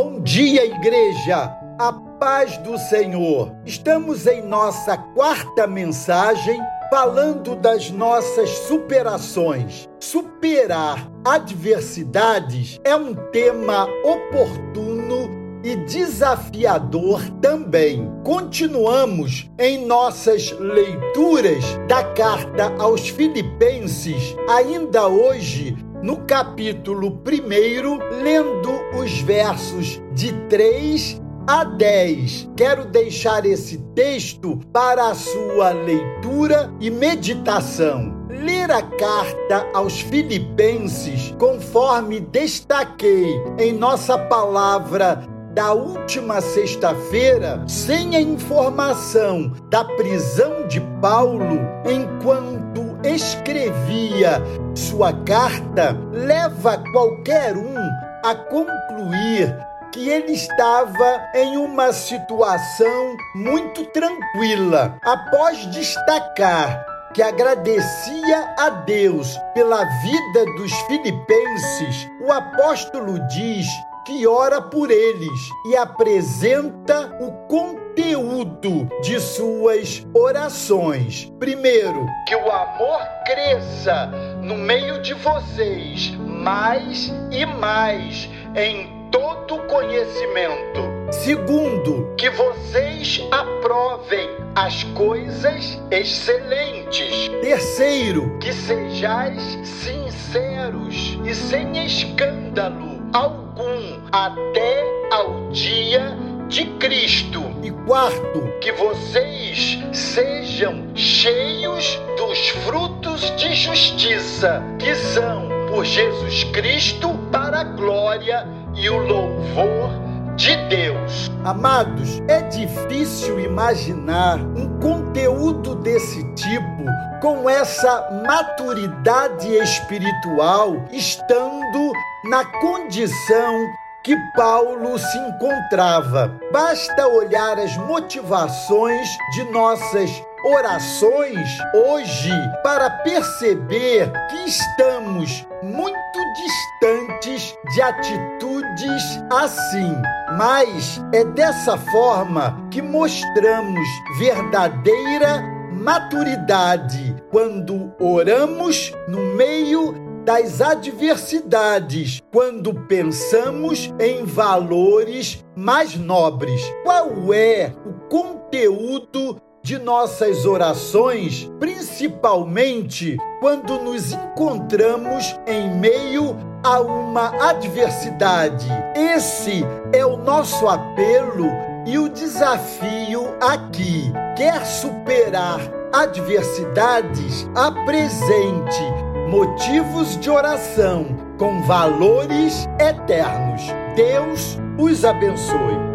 Bom dia, igreja! A paz do Senhor! Estamos em nossa quarta mensagem falando das nossas superações. Superar adversidades é um tema oportuno e desafiador também. Continuamos em nossas leituras da carta aos Filipenses, ainda hoje no capítulo 1, lendo os versos de 3 a 10. Quero deixar esse texto para a sua leitura e meditação. Ler a carta aos Filipenses, conforme destaquei em nossa palavra da última sexta-feira, sem a informação da prisão de Paulo, enquanto escrevia sua carta, leva qualquer um a concluir que ele estava em uma situação muito tranquila. Após destacar que agradecia a Deus pela vida dos filipenses, o apóstolo diz que ora por eles e apresenta o conteúdo de suas orações. Primeiro, que o amor cresça no meio de vocês mais e mais em todo conhecimento. Segundo, que vocês aprovem as coisas excelentes. Terceiro, que sejais sinceros e sem escândalo algum até ao dia de Cristo. E quarto, que vocês sejam cheios dos frutos de justiça, que são por Jesus Cristo para a glória e o louvor de Deus. Amados, é difícil imaginar um conteúdo desse tipo com essa maturidade espiritual estando na condição que Paulo se encontrava. Basta olhar as motivações de nossas orações hoje para perceber que estamos muito distantes de atitudes assim. Mas é dessa forma que mostramos verdadeira maturidade quando oramos no meio das adversidades quando pensamos em valores mais nobres. Qual é o conteúdo de nossas orações, principalmente quando nos encontramos em meio a uma adversidade? Esse é o nosso apelo e o desafio aqui. Quer superar adversidades? Apresente motivos de oração com valores eternos. Deus os abençoe.